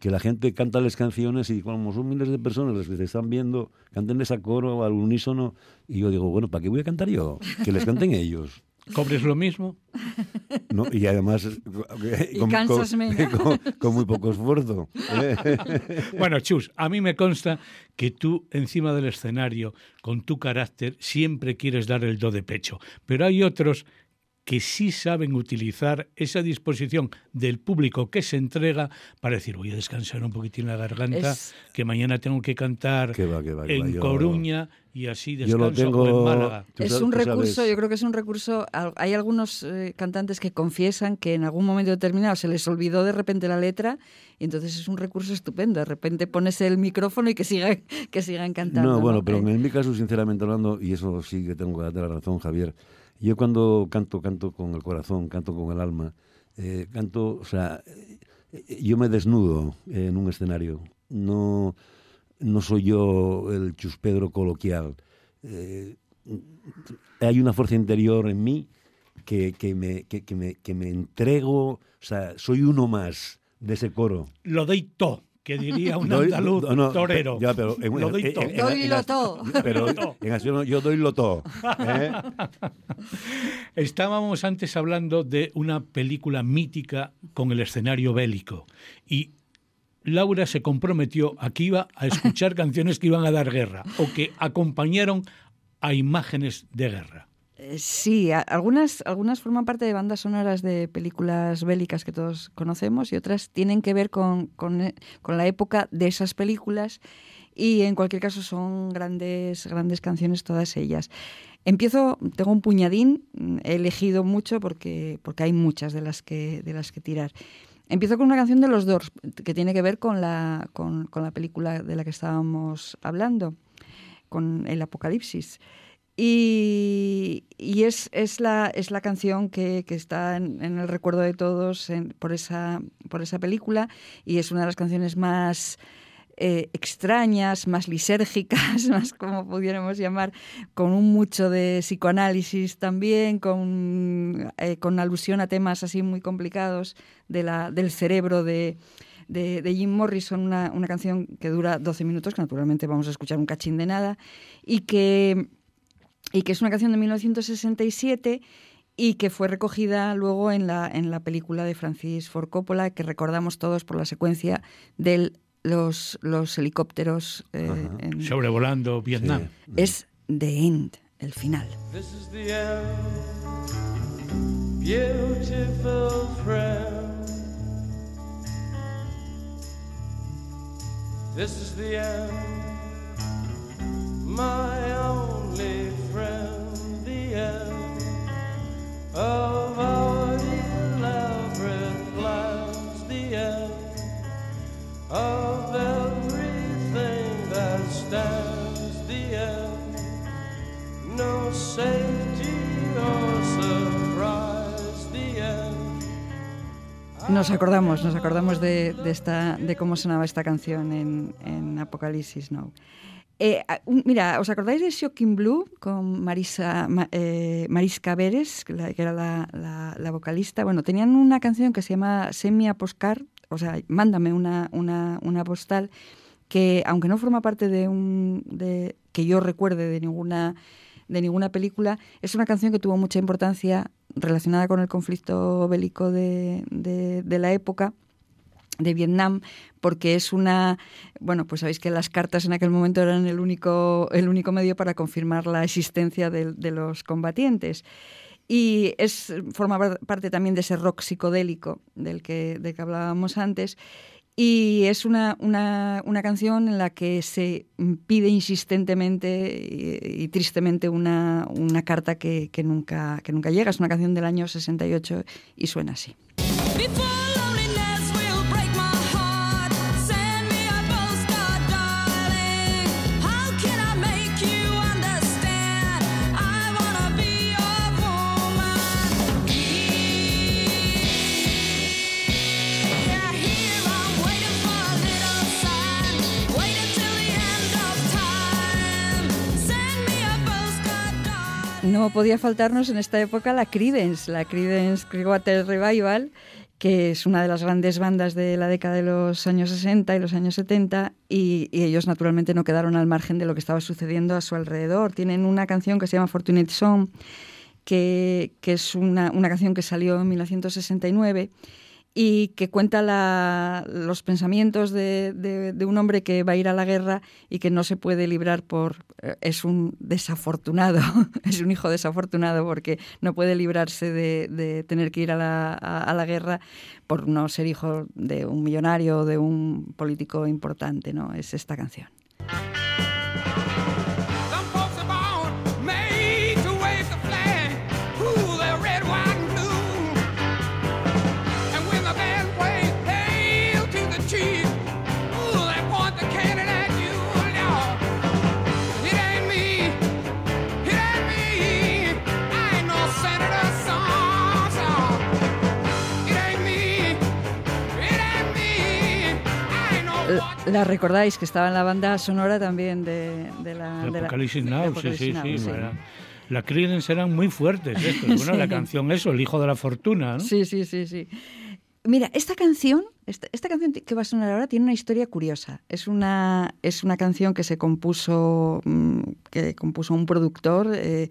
que la gente canta las canciones y como son miles de personas las que se están viendo, cantenles a coro, al unísono, y yo digo, bueno, ¿para qué voy a cantar yo? Que les canten ellos. ¿Cobres lo mismo? No, y además y con, cansas con, <laughs> con, con, muy poco esfuerzo. <laughs> bueno, Chus, a mí me consta que tú encima del escenario, con tu carácter, siempre quieres dar el do de pecho, pero hay otros que sí saben utilizar esa disposición del público que se entrega para decir, voy a descansar un poquitín la garganta, Es- que mañana tengo que cantar Que va, que va, que en va, yo- Coruña y así Yo lo descanso tengo... en Málaga. Es un recurso, sabes- yo creo que es un recurso. Hay algunos eh, cantantes que confiesan que en algún momento determinado se les olvidó de repente la letra y entonces es un recurso estupendo. De repente pones el micrófono y que sigan, que sigan cantando. No, bueno, pero Eh, en mi caso, sinceramente hablando, y eso sí que tengo que darte la razón, Javier, yo cuando canto, canto con el corazón, canto con el alma, eh, canto, o sea, eh, yo me desnudo en un escenario, no, no soy yo el chuspedro coloquial. Eh, hay una fuerza interior en mí que, que me, que, me, que me entrego, o sea, soy uno más de ese coro. Lo doy todo, que diría un <laughs> Doy- andaluz no, torero. ya, pero en- lo doy todo. en- todo. Pero en acción yo doy lo todo. ¿eh? <laughs> Estábamos antes hablando de una película mítica con el escenario bélico y Laura se comprometió a que iba a escuchar <laughs> canciones que iban a dar guerra o que acompañaron a imágenes de guerra. Eh, Sí, algunas, algunas forman parte de bandas sonoras de películas bélicas que todos conocemos y otras tienen que ver con, con, eh, la época de esas películas y en cualquier caso son grandes, grandes canciones todas ellas. Empiezo, tengo un puñadín, mm, he elegido mucho porque, porque hay muchas de las, que, de las que tirar. Empiezo con una canción de los Doors que tiene que ver con la, con la película de la que estábamos hablando, con el Apocalipsis. Y, es, es, la, es la canción que, está en, en el recuerdo de todos en- por, esa, por esa película y es una de las canciones más eh, extrañas, más lisérgicas, <laughs> más como pudiéramos llamar, con un mucho de psicoanálisis también, con, eh, con alusión a temas así muy complicados de la, del cerebro de, de, de Jim Morrison, una, una canción que dura 12 minutos, que naturalmente vamos a escuchar un cachín de nada, y que y que es una canción de 1967 y que fue recogida luego en la, en la película de Francis Ford Coppola, que recordamos todos por la secuencia de los, los helicópteros. eh, en- Sobrevolando Vietnam. Sí. es The End, el final. This is the end, beautiful friend. This is the end, my only friend. Nos acordamos, nos acordamos de, de esta, de cómo sonaba esta canción en, en Apocalipsis Now. Eh, un- mira, ¿os acordáis de Shocking Blue con Marisa, Ma- eh, Mariska Beres, que, la- que era la, la- la vocalista? Bueno, tenían una canción que se llama Semi a Postcard, o sea, mándame una, una, una postal, que aunque no forma parte de un. De, que yo recuerde de ninguna de ninguna película, es una canción que tuvo mucha importancia relacionada con el conflicto bélico de- de la época de Vietnam, porque es una, bueno, pues sabéis que las cartas en aquel momento eran el único, el único medio para confirmar la existencia de, de los combatientes. Y es, forma par- parte también de ese rock psicodélico del que, del que hablábamos antes. Y es una, una, una canción en la que se pide insistentemente y, y tristemente una, una carta que, que nunca, que nunca llega. Es una canción del año 68 y suena así. Before No podía faltarnos en esta época la Creedence, la Creedence Clearwater Revival, que es una de las grandes bandas de la década de los años 60 y los años 70, y, ellos naturalmente no quedaron al margen de lo que estaba sucediendo a su alrededor. Tienen una canción que se llama Fortunate Song, que, es una canción que salió en 1969 y que cuenta la- los pensamientos de, un hombre que va a ir a la guerra y que no se puede librar por... eh, es un desafortunado, <laughs> es un hijo desafortunado porque no puede librarse de, de tener que ir a la, a- a la guerra por no ser hijo de un millonario o de un político importante, ¿no? Es esta canción. La- La recordáis que estaba en la banda sonora también de, de la... De la- Apocalipsis de Now, sí, sí, Now, sí. sí. era- La Creedence eran muy fuertes. Bueno, <laughs> la canción eso, El hijo de la fortuna, ¿no? Sí, sí, sí, sí. Mira, esta canción, esta, esta canción que va a sonar ahora tiene una historia curiosa. Es una, es una canción que se compuso, mm, que compuso un productor, eh,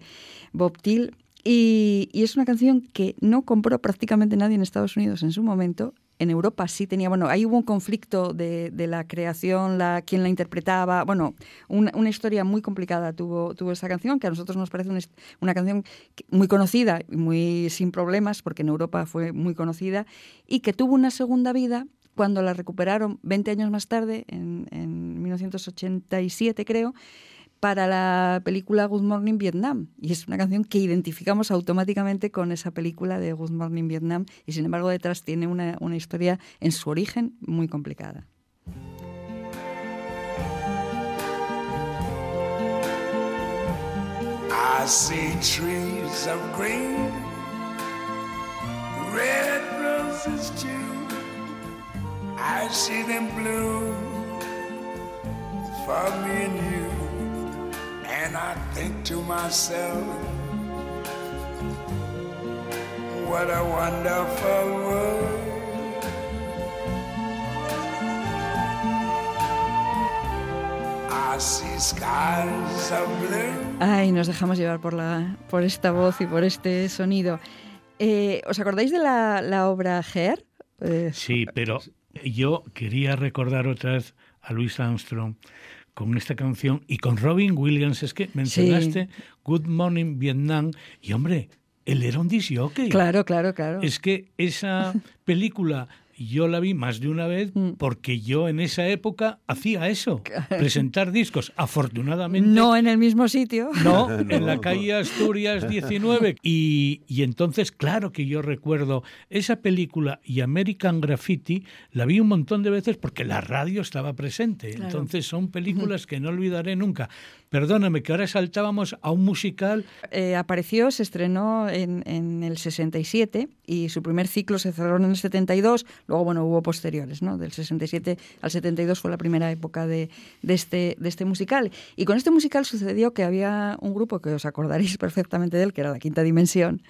Bob Till, y, y es una canción que no compró prácticamente nadie en Estados Unidos en su momento. En Europa sí tenía, bueno, ahí hubo un conflicto de, de la creación, la, quién la interpretaba, bueno, una, una historia muy complicada tuvo, tuvo esta canción, que a nosotros nos parece una, una canción muy conocida y muy sin problemas, porque en Europa fue muy conocida, y que tuvo una segunda vida cuando la recuperaron 20 años más tarde, en, en 1987 creo, para la película Good Morning Vietnam. Y es una canción que identificamos automáticamente con esa película de Good Morning Vietnam y sin embargo detrás tiene una, una historia en su origen muy complicada. I see trees of green, red roses too. I see them bloom for me and you. And I think to myself, what a wonderful world. I see skies of blue. Ay, nos dejamos llevar por, la, por esta voz y por este sonido. Eh, ¿Os acordáis de la, la obra Hair? Eh, Sí, pero yo quería recordar otra vez a Louis Armstrong con esta canción y con Robin Williams. Es que mencionaste Good Morning Vietnam y, hombre, él era un disc jockey. Claro, claro, claro. Es que esa película yo la vi más de una vez Mm. porque yo en esa época hacía eso, <laughs> presentar discos. Afortunadamente No en el mismo sitio. <laughs> no, <laughs> No. en la calle Asturias 19. Y, y entonces, claro que yo recuerdo esa película y American Graffiti, la vi un montón de veces porque la radio estaba presente. Claro. Entonces son películas que no olvidaré nunca. Perdóname, que ahora saltábamos a un musical. Eh, apareció, se estrenó en, en el 67 y su primer ciclo se cerró en el 72. Luego, bueno, hubo posteriores, ¿no? Del 67 al 72 fue la primera época de, de este, de este musical. Y con este musical sucedió que había un grupo que os acordaréis <laughs> perfectamente de él, que era La Quinta Dimensión,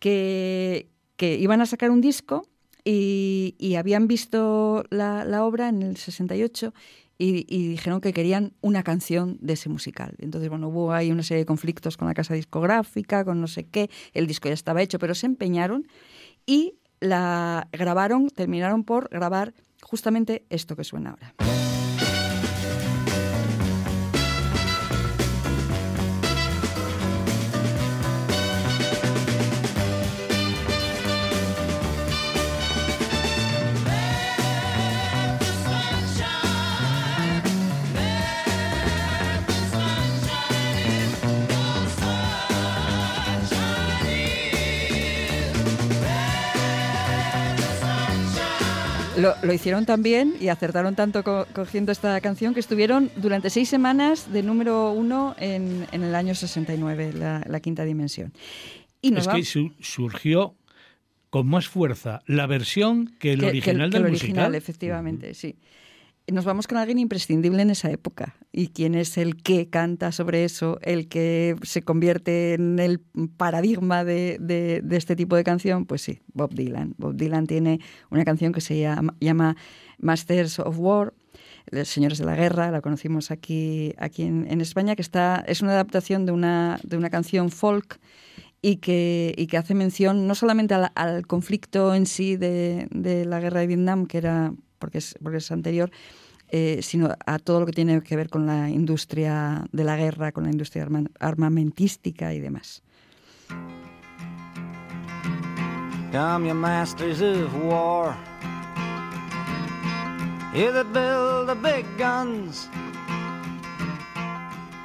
que, que iban a sacar un disco y, y habían visto la, la obra en el 68 y, y dijeron que querían una canción de ese musical. Entonces, bueno, hubo ahí una serie de conflictos con la casa discográfica, con no sé qué, el disco ya estaba hecho, pero se empeñaron y la grabaron, terminaron por grabar justamente esto que suena ahora. Lo, lo hicieron también y acertaron tanto co- cogiendo esta canción que estuvieron durante seis semanas de número uno en, en el año 69, la, la quinta dimensión. Y nos Es que su- surgió con más fuerza la versión que el que- original que del el original, musical. efectivamente, sí. Nos vamos con alguien imprescindible en esa época. ¿Y quién es el que canta sobre eso? El que se convierte en el paradigma de, este tipo de canción? Pues sí, Bob Dylan. Bob Dylan tiene una canción que se llama, Masters of War, los Señores de la Guerra, la conocimos aquí, aquí en, en España, que está, es una adaptación de una, de una canción folk y que, y que hace mención no solamente al, conflicto en sí de la guerra de Vietnam, que era porque es, porque es anterior, eh, sino a todo lo que tiene que ver con la industria de la guerra, con la industria arma- armamentística y demás. Come, you masters of war. You that build the big guns.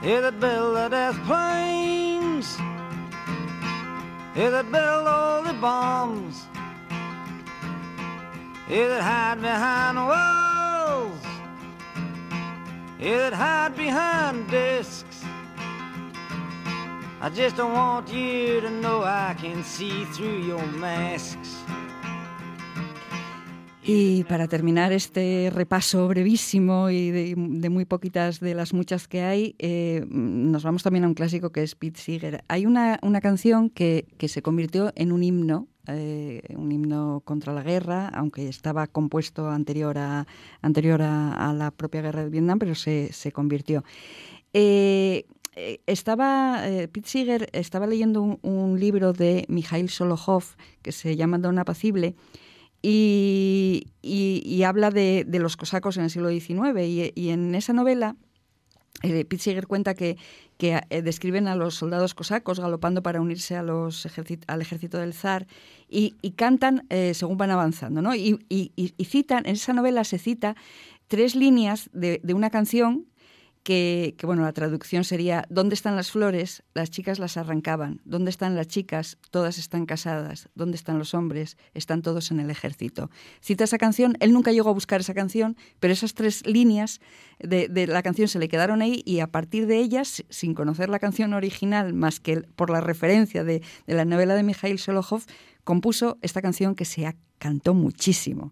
You that build the death planes. You that build all the bombs. You that hide behind walls. You that hide behind discs. I just don't want you to know I can see through your masks. Y para terminar este repaso brevísimo y de, de muy poquitas de las muchas que hay, eh, nos vamos también a un clásico que es Pete Seeger. Hay una, una canción que, que se convirtió en un himno, eh, un himno contra la guerra, aunque estaba compuesto anterior a, anterior a, la propia guerra de Vietnam, pero se, se convirtió. Eh, eh, estaba, eh, Seeger estaba leyendo un, libro de Mikhail Solokhov que se llama Don Apacible, y, y- y habla de, de los cosacos en el siglo XIX. Y, y en esa novela, eh, Pete Seeger cuenta que, que eh, describen a los soldados cosacos galopando para unirse a los al ejército del zar y, y cantan eh, según van avanzando. ¿no? Y, y- y- y citan, en esa novela se cita tres líneas de, de una canción que, bueno, la traducción sería ¿Dónde están las flores? Las chicas las arrancaban. ¿Dónde están las chicas? Todas están casadas. ¿Dónde están los hombres? Están todos en el ejército. Cita esa canción, él nunca llegó a buscar esa canción, pero esas tres líneas de, la canción se le quedaron ahí y a partir de ellas, sin conocer la canción original, más que por la referencia de, la novela de Mikhail Solokhov, compuso esta canción que se cantó muchísimo.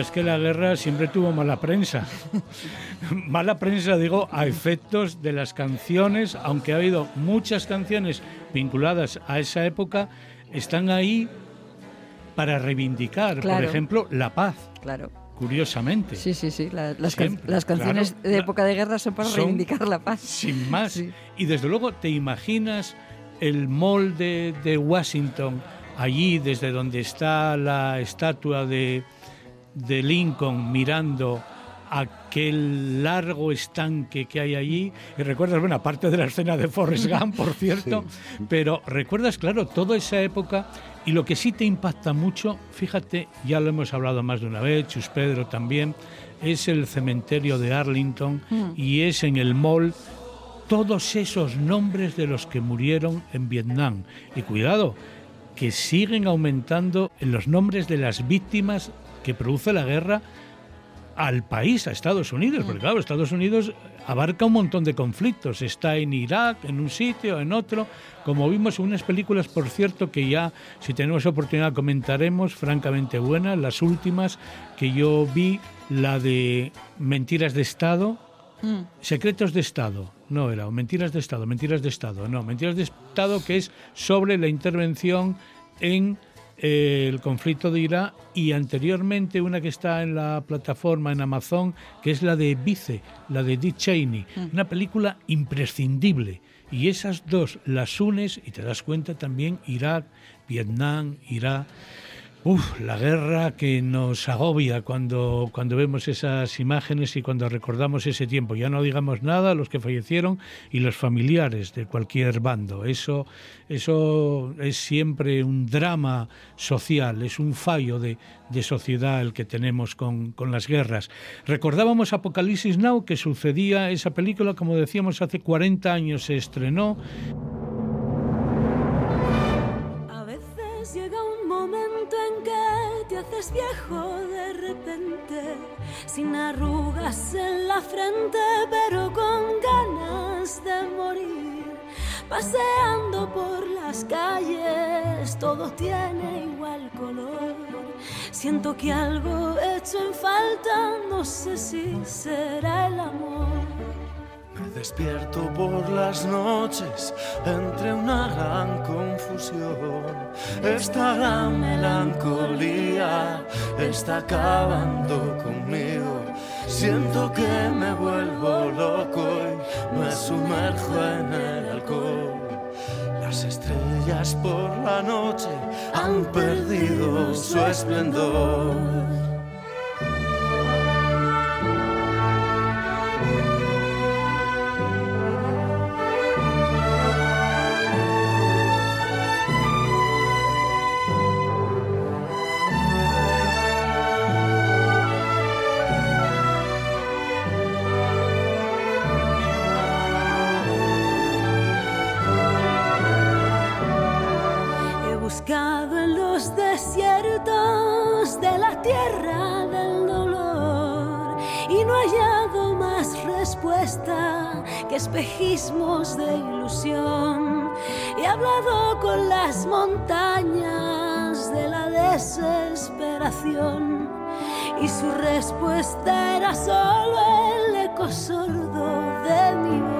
verdad es que la guerra siempre tuvo mala prensa. <laughs> mala prensa, digo, a efectos de las canciones, aunque ha habido muchas canciones vinculadas a esa época, están ahí para reivindicar, por Claro. ejemplo, la paz, Claro. curiosamente. Sí, sí, sí. la- las, can- las canciones claro. de época de guerra son para son- reivindicar la paz. Sin más. Sí. Y desde luego te imaginas el mall de, de Washington, allí desde donde está la estatua de, de Lincoln mirando aquel largo estanque que hay allí. Y recuerdas, bueno, aparte de la escena de Forrest <laughs> Gump, por cierto, pero recuerdas, claro, toda esa época y lo que sí te impacta mucho, fíjate, ya lo hemos hablado más de una vez, Chus Pedro también, es el cementerio de Arlington Mm. y es en el mall todos esos nombres de los que murieron en Vietnam. Y cuidado, que siguen aumentando en los nombres de las víctimas que produce la guerra al país, a Estados Unidos, porque claro, Estados Unidos abarca un montón de conflictos, está en Irak, en un sitio, en otro, como vimos en unas películas, por cierto, que ya, si tenemos oportunidad, comentaremos, francamente buenas, las últimas que yo vi, la de Mentiras de Estado, Mm. Secretos de Estado, no era, o Mentiras de Estado, Mentiras de Estado, no, Mentiras de Estado que es sobre la intervención en el conflicto de Irak y anteriormente una que está en la plataforma en Amazon, que es la de Vice, la de Dick Cheney, una película imprescindible. Y esas dos las unes y te das cuenta también Irak, Vietnam, Irak. Uf, la guerra que nos agobia cuando, cuando vemos esas imágenes y cuando recordamos ese tiempo. Ya no digamos nada, los que fallecieron y los familiares de cualquier bando. Eso, eso es siempre un drama social, es un fallo de, de sociedad el que tenemos con, con las guerras. Recordábamos Apocalipsis Now, que sucedía esa película, como decíamos, hace 40 años se estrenó. Te haces viejo de repente, sin arrugas en la frente, pero con ganas de morir. Paseando por las calles, todo tiene igual color. Siento que algo he hecho en falta, no sé si será el amor. Despierto por las noches entre una gran confusión. Esta gran melancolía está acabando conmigo. Siento que me vuelvo loco y me sumerjo en el alcohol. Las estrellas por la noche han perdido su esplendor. Espejismos de ilusión. He hablado con las montañas de la desesperación y su respuesta era solo el eco sordo de mi voz.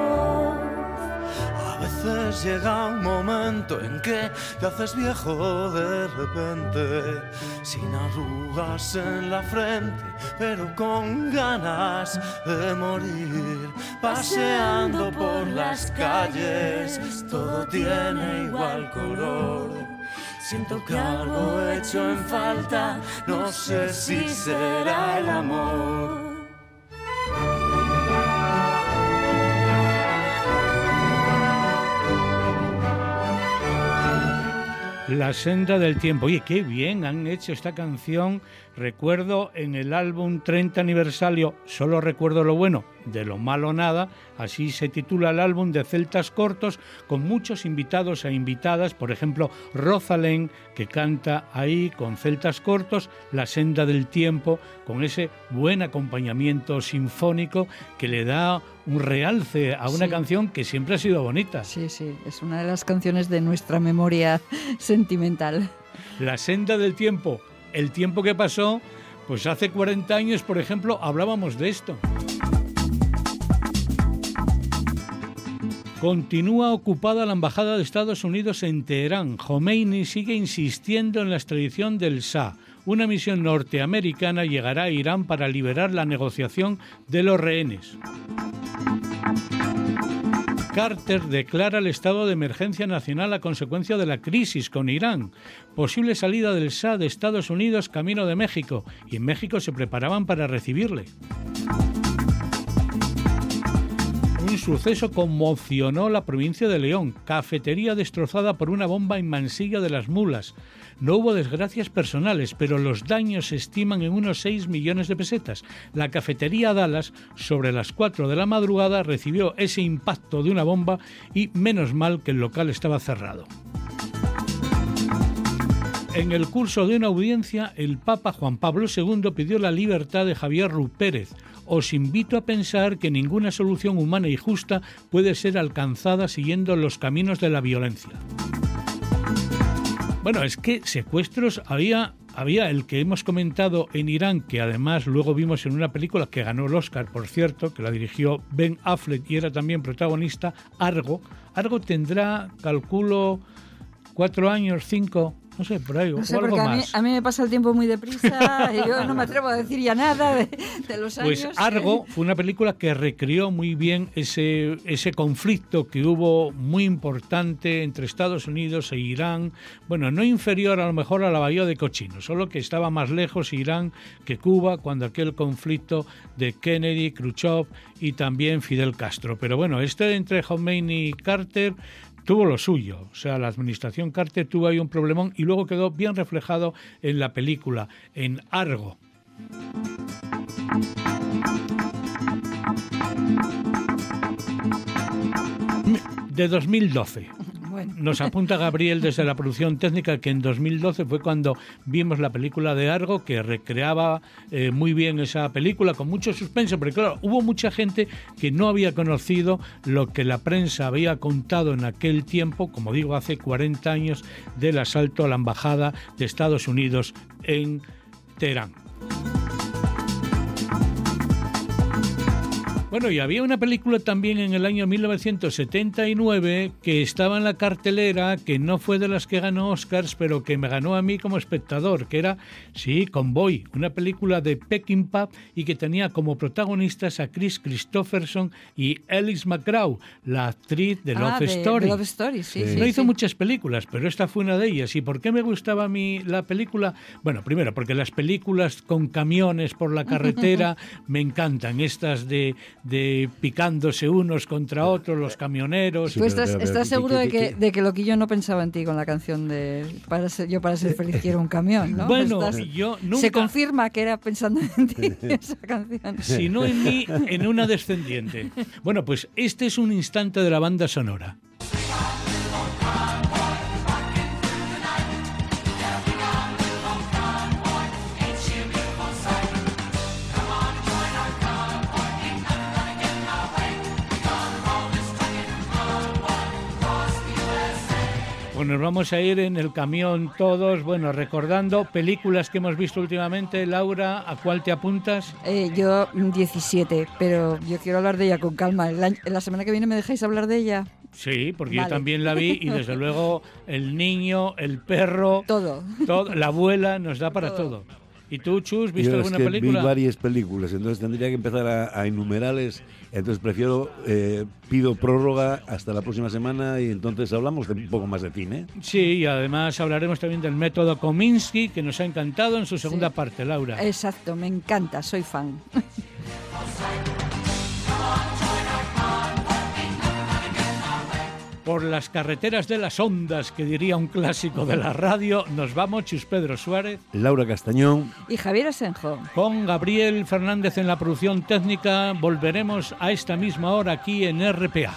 Veces llega un momento en que te haces viejo de repente, sin arrugas en la frente, pero con ganas de morir. Paseando por las calles, todo tiene igual color. Siento que algo he hecho en falta, no sé si será el amor. La senda del tiempo. Oye, qué bien han hecho esta canción. Recuerdo en el álbum 30 aniversario, solo recuerdo lo bueno, de lo malo nada. Así se titula el álbum de Celtas Cortos, con muchos invitados e invitadas. Por ejemplo, Rosalén, que canta ahí con Celtas Cortos, La senda del tiempo, con ese buen acompañamiento sinfónico que le da un realce a una Sí. canción que siempre ha sido bonita. Sí, sí, es una de las canciones de nuestra memoria <laughs> sentimental. La senda del tiempo, el tiempo que pasó, pues hace 40 años, por ejemplo, hablábamos de esto. Continúa ocupada la Embajada de Estados Unidos en Teherán. Khomeini sigue insistiendo en la extradición del Shah. Una misión norteamericana llegará a Irán para liberar la negociación de los rehenes. Carter declara el estado de emergencia nacional a consecuencia de la crisis con Irán. Posible salida del Shah de Estados Unidos camino de México. Y en México se preparaban para recibirle. Un suceso conmocionó la provincia de León. Cafetería destrozada por una bomba en Mansilla de las Mulas. No hubo desgracias personales, pero los daños se estiman en unos 6 millones de pesetas. La cafetería Dallas, sobre las 4 de la madrugada, recibió ese impacto de una bomba y menos mal que el local estaba cerrado. En el curso de una audiencia, el Papa Juan Pablo II pidió la libertad de Javier Rupérez. Os invito a pensar que ninguna solución humana y justa puede ser alcanzada siguiendo los caminos de la violencia. Bueno, es que secuestros había, había el que hemos comentado en Irán, que además luego vimos en una película que ganó el Oscar, por cierto, que la dirigió Ben Affleck y era también protagonista, Argo. Argo tendrá, calculo, cuatro años, cinco, no sé, por ahí, No o algo porque a mí, más. a mí me pasa el tiempo muy deprisa y yo no me atrevo a decir ya nada de, de los años. Pues Argo fue una película que recreó muy bien ese, ese conflicto que hubo muy importante entre Estados Unidos e Irán. Bueno, no inferior a lo mejor a la bahía de Cochino, solo que estaba más lejos Irán que Cuba cuando aquel conflicto de Kennedy, Khrushchev y también Fidel Castro. Pero bueno, este entre Khomeini y Carter tuvo lo suyo. O sea, la administración Carter tuvo ahí un problemón y luego quedó bien reflejado en la película, en Argo. De 2012. Nos apunta Gabriel desde la producción técnica que en 2012 fue cuando vimos la película de Argo que recreaba eh, muy bien esa película con mucho suspenso, porque claro, hubo mucha gente que no había conocido lo que la prensa había contado en aquel tiempo, como digo, hace 40 años, del asalto a la embajada de Estados Unidos en Teherán. Bueno, y había una película también en el año 1979 que estaba en la cartelera, que no fue de las que ganó Oscars, pero que me ganó a mí como espectador, que era, sí, Convoy, una película de Peckinpah y que tenía como protagonistas a Chris Christopherson y Alice McGraw, la actriz de Love Ah, Story. de Love Story, sí, sí, no hizo sí. muchas películas, pero esta fue una de ellas. ¿Y por qué me gustaba a mí la película? Bueno, primero, porque las películas con camiones por la <laughs> carretera me encantan. Estas de, de picándose unos contra otros, los camioneros. ¿Tú estás, estás seguro de que, de que Loquillo no pensaba en ti con la canción de para ser- Yo para ser feliz quiero un camión, ¿no? Bueno, Estás- yo Se confirma que era pensando en ti <laughs> esa canción. <laughs> Si no en mí, en una descendiente. Bueno, pues este es un instante de la banda sonora. Pues nos vamos a ir en el camión todos, bueno, recordando películas que hemos visto últimamente. Laura, ¿a cuál te apuntas? Eh, yo mm, 17, pero yo quiero hablar de ella con calma. La semana que viene me dejáis hablar de ella. Sí, porque yo también la vi y desde <laughs> luego el niño, el perro, todo, la abuela nos da para todo. ¿Y tú, Chus, viste Yo es alguna que película? vi varias películas, entonces tendría que empezar a, a enumerarles. Entonces prefiero, eh, pido prórroga hasta la próxima semana y entonces hablamos de un poco más de cine. Sí, y además hablaremos también del método Kominsky, que nos ha encantado en su segunda Sí. parte, Laura. Exacto, me encanta, soy fan. <laughs> Por las carreteras de las ondas, que diría un clásico de la radio, nos vamos, Chus Pedro Suárez. Laura Castañón. Y Javier Asenjo. Con Gabriel Fernández en la producción técnica, volveremos a esta misma hora aquí en RPA.